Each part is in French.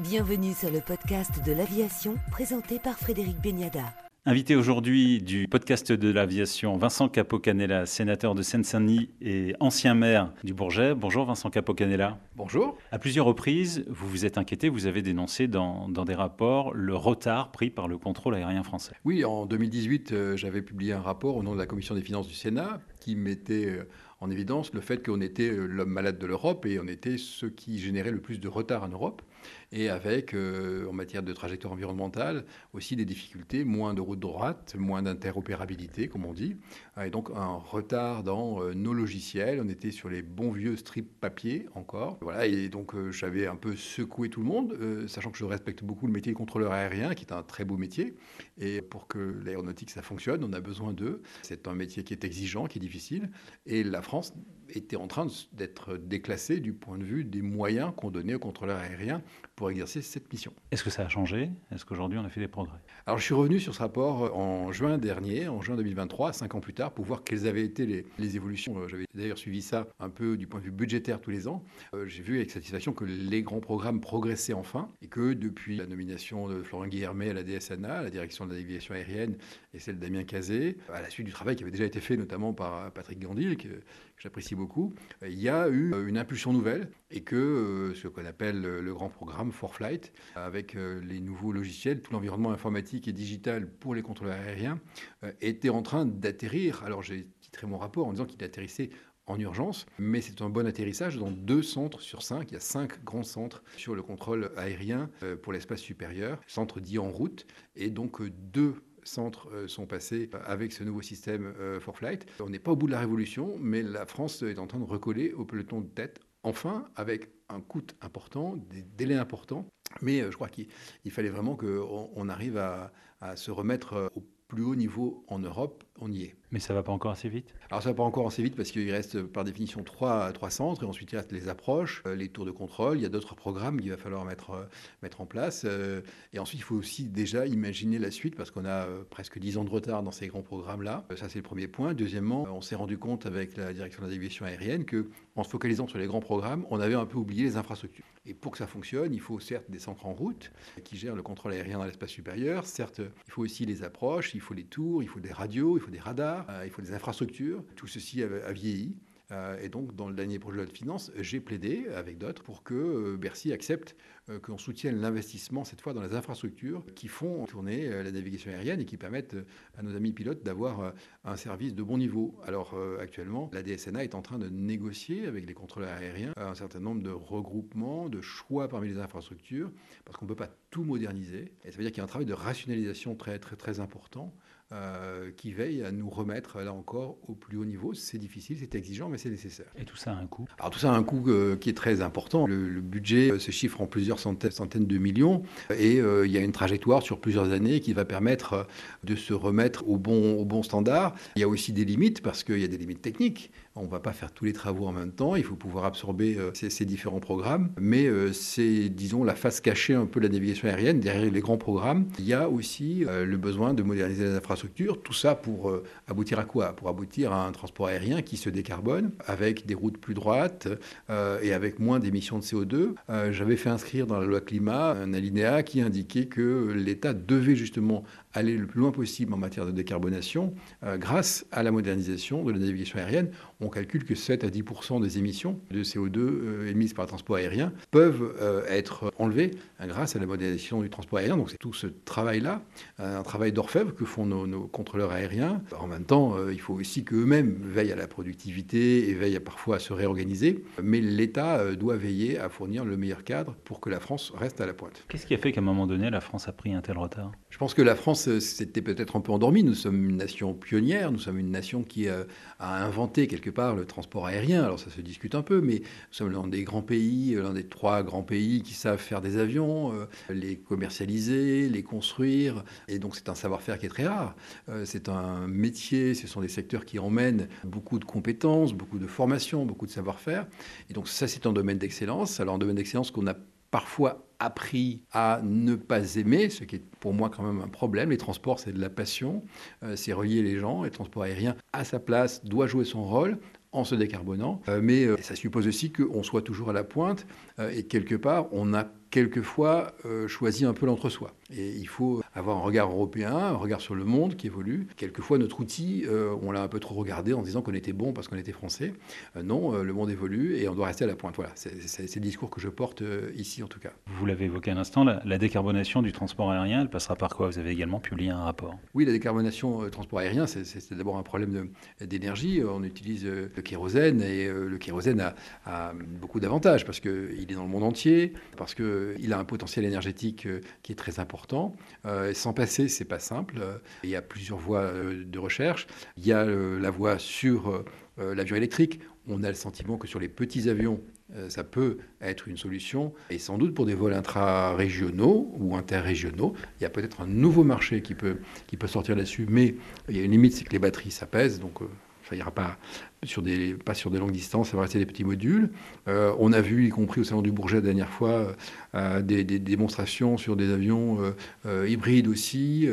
Bienvenue sur le podcast de l'aviation présenté par Frédéric Beniada. Invité aujourd'hui du podcast de l'aviation, Vincent Capocanella, sénateur de Seine-Saint-Denis et ancien maire du Bourget. Bonjour Vincent Capocanella. Bonjour. À plusieurs reprises, vous vous êtes inquiété, vous avez dénoncé dans, des rapports le retard pris par le contrôle aérien français. Oui, en 2018, euh, j'avais publié un rapport au nom de la Commission des finances du Sénat qui mettait euh, en évidence le fait qu'on était euh, l'homme malade de l'Europe et on était ceux qui généraient le plus de retard en Europe et avec, euh, en matière de trajectoire environnementale, aussi des difficultés, moins de routes droites, moins d'interopérabilité, comme on dit, et donc un retard dans euh, nos logiciels. On était sur les bons vieux strips papier encore. Voilà, et donc euh, j'avais un peu secoué tout le monde, sachant que je respecte beaucoup le métier de contrôleur aérien, qui est un très beau métier. Et pour que l'aéronautique, ça fonctionne, on a besoin d'eux. C'est un métier qui est exigeant, qui est difficile. Et la France était en train d'être déclassée du point de vue des moyens qu'on donnait aux contrôleurs aériens pour exercer cette mission. Est-ce que ça a changé? Est-ce qu'aujourd'hui on a fait des progrès? Alors je suis revenu sur ce rapport en juin dernier, en juin 2023, cinq ans plus tard, pour voir quelles avaient été les, évolutions. Euh, j'avais d'ailleurs suivi ça un peu du point de vue budgétaire tous les ans. Euh, j'ai vu avec satisfaction que les grands programmes progressaient enfin et que depuis la nomination de Florent Guillermet à la DSNA, à la direction de la navigation aérienne, et celle d'Amien Cazé, à la suite du travail qui avait déjà été fait notamment par Patrick Gandil, que, que j'apprécie beaucoup, il y a eu une impulsion nouvelle et que euh, ce qu'on appelle le grand programme For Flight, avec euh, les nouveaux logiciels, tout l'environnement informatique et digital pour les contrôleurs aériens, euh, était en train d'atterrir. Alors j'ai titré mon rapport en disant qu'il atterrissait en urgence, mais c'est un bon atterrissage dans deux centres sur cinq. Il y a cinq grands centres sur le contrôle aérien pour l'espace supérieur, centres dits en route, et donc deux centres sont passés avec ce nouveau système for flight. On n'est pas au bout de la révolution, mais la France est en train de recoller au peloton de tête enfin, avec un coût important, des délais importants. Mais euh, je crois qu'il fallait vraiment qu'on arrive à, se remettre euh, au plus haut niveau en Europe, on y est. Mais ça ne va pas encore assez vite? Alors ça ne va pas encore assez vite parce qu'il reste par définition trois, trois centres et ensuite il reste les approches, euh, les tours de contrôle, il y a d'autres programmes qu'il va falloir mettre, euh, mettre en place. Euh, et ensuite il faut aussi déjà imaginer la suite parce qu'on a presque dix ans de retard dans ces grands programmes-là. Ça c'est le premier point. Deuxièmement, on s'est rendu compte avec la direction de la navigation aérienne que en se focalisant sur les grands programmes, on avait un peu oublié les infrastructures. Et pour que ça fonctionne, il faut certes des centres en route qui gèrent le contrôle aérien dans l'espace supérieur, certes il faut aussi les approches, il faut les tours, il faut des radios, il faut des radars, il faut des infrastructures. Tout ceci a, vieilli. Euh, et donc, dans le dernier projet de loi de finances, j'ai plaidé avec d'autres pour que euh, Bercy accepte euh, qu'on soutienne l'investissement, cette fois dans les infrastructures qui font tourner la navigation aérienne et qui permettent à nos amis pilotes d'avoir un service de bon niveau. Alors, actuellement, la DSNA est en train de négocier avec les contrôleurs aériens un certain nombre de regroupements, de choix parmi les infrastructures, parce qu'on ne peut pas tout moderniser. Et ça veut dire qu'il y a un travail de rationalisation très, très, très important. Euh, qui veille à nous remettre là encore au plus haut niveau. C'est difficile, c'est exigeant, mais c'est nécessaire. Et tout ça a un coût Alors tout ça a un coût euh, qui est très important. Le, budget euh, se chiffre en plusieurs centaines, centaines de millions et il y a une trajectoire sur plusieurs années qui va permettre de se remettre au bon, au bon standard. Il y a aussi des limites parce qu'il y a des limites techniques. On ne va pas faire tous les travaux en même temps, il faut pouvoir absorber ces, ces différents programmes, mais c'est, disons, la face cachée un peu de la navigation aérienne. Derrière les grands programmes, il y a aussi le besoin de moderniser les infrastructures tout ça pour euh, aboutir à quoi? Pour aboutir à un transport aérien qui se décarbone, avec des routes plus droites euh, et avec moins d'émissions de CO2. Euh, j'avais fait inscrire dans la loi climat un alinéa qui indiquait que l'État devait justement aller le plus loin possible en matière de décarbonation grâce à la modernisation de la navigation aérienne. Calcule que 7 à 10% des émissions de CO2 émises par le transport aérien peuvent être enlevées grâce à la modernisation du transport aérien. Donc c'est tout ce travail-là, un travail d'orfèvre que font nos contrôleurs aériens. En même temps, euh, il faut aussi qu'eux-mêmes veillent à la productivité et veillent parfois à se réorganiser. Mais l'État euh, doit veiller à fournir le meilleur cadre pour que la France reste à la pointe. Qu'est-ce qui a fait qu'à un moment donné, la France a pris un tel retard? Je pense que la France euh, s'était peut-être un peu endormie. Nous sommes une nation pionnière, nous sommes une nation qui a inventé quelque part le transport aérien. Alors ça se discute un peu, mais nous sommes l'un des grands pays, l'un des trois grands pays qui savent faire des avions, les commercialiser, les construire. Et donc c'est un savoir-faire qui est très rare. Euh, c'est un métier, ce sont des secteurs qui emmènent beaucoup de compétences, beaucoup de formations, beaucoup de savoir-faire. Et donc ça, c'est un domaine d'excellence. Alors un domaine d'excellence qu'on a parfois appris à ne pas aimer, ce qui est pour moi quand même un problème. Les transports, c'est de la passion, euh, c'est relier les gens. Et le transport aérien, à sa place, doit jouer son rôle en se décarbonant. Euh, mais ça suppose aussi qu'on soit toujours à la pointe. et quelque part, on a quelquefois choisi un peu l'entre-soi. Et il faut avoir un regard européen, un regard sur le monde qui évolue. Quelquefois, notre outil, on l'a un peu trop regardé en disant qu'on était bon parce qu'on était français. non, le monde évolue et on doit rester à la pointe. Voilà, c'est le discours que je porte ici en tout cas. Vous l'avez évoqué un instant, la, la, décarbonation du transport aérien, elle passera par quoi? Vous avez également publié un rapport. Oui, la décarbonation du transport aérien, c'est d'abord un problème d'énergie. On utilise le kérosène et le kérosène a, a beaucoup d'avantages parce qu'il est dans le monde entier, parce qu'il a un potentiel énergétique qui est très important euh, sans passer, c'est pas simple. Il y a plusieurs voies euh, de recherche. Il y a euh, la voie sur l'avion électrique. On a le sentiment que sur les petits avions, ça peut être une solution. Et sans doute pour des vols intra-régionaux ou interrégionaux, il y a peut-être un nouveau marché qui peut, qui peut sortir là-dessus. Mais il y a une limite, c'est que les batteries, ça pèse. Donc ça ira pas pas sur des longues distances, ça va rester des petits modules. Euh, on a vu, y compris au Salon du Bourget la dernière fois, euh, des, démonstrations sur des avions euh, hybrides aussi.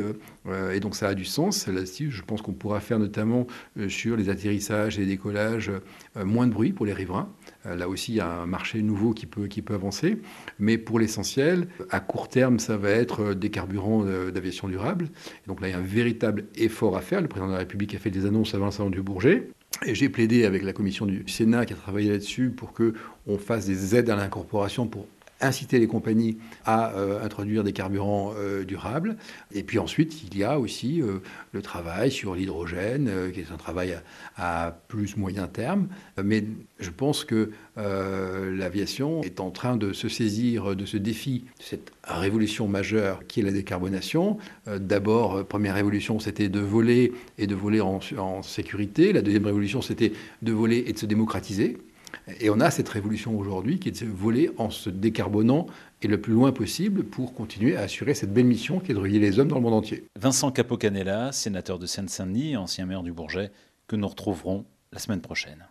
et donc ça a du sens. Là-dessus, je pense qu'on pourra faire notamment sur les atterrissages et les décollages moins de bruit pour les riverains. là aussi, il y a un marché nouveau qui peut, qui peut avancer. Mais pour l'essentiel, à court terme, ça va être des carburants d'aviation durable. donc là, il y a un véritable effort à faire. Le président de la République a fait des annonces avant le Salon du Bourget. Et j'ai plaidé avec la commission du Sénat qui a travaillé là-dessus pour qu'on fasse des aides à l'incorporation pour inciter les compagnies à euh, introduire des carburants euh, durables. Et puis ensuite, il y a aussi euh, le travail sur l'hydrogène, qui est un travail à, plus moyen terme. Mais je pense que l'aviation est en train de se saisir de ce défi, de cette révolution majeure qui est la décarbonation. D'abord, première révolution, c'était de voler et de voler en, en sécurité. La deuxième révolution, c'était de voler et de se démocratiser. Et on a cette révolution aujourd'hui qui est de voler en se décarbonant et le plus loin possible pour continuer à assurer cette belle mission qui est de relier les hommes dans le monde entier. Vincent Capocanella, sénateur de Seine-Saint-Denis, ancien maire du Bourget, que nous retrouverons la semaine prochaine.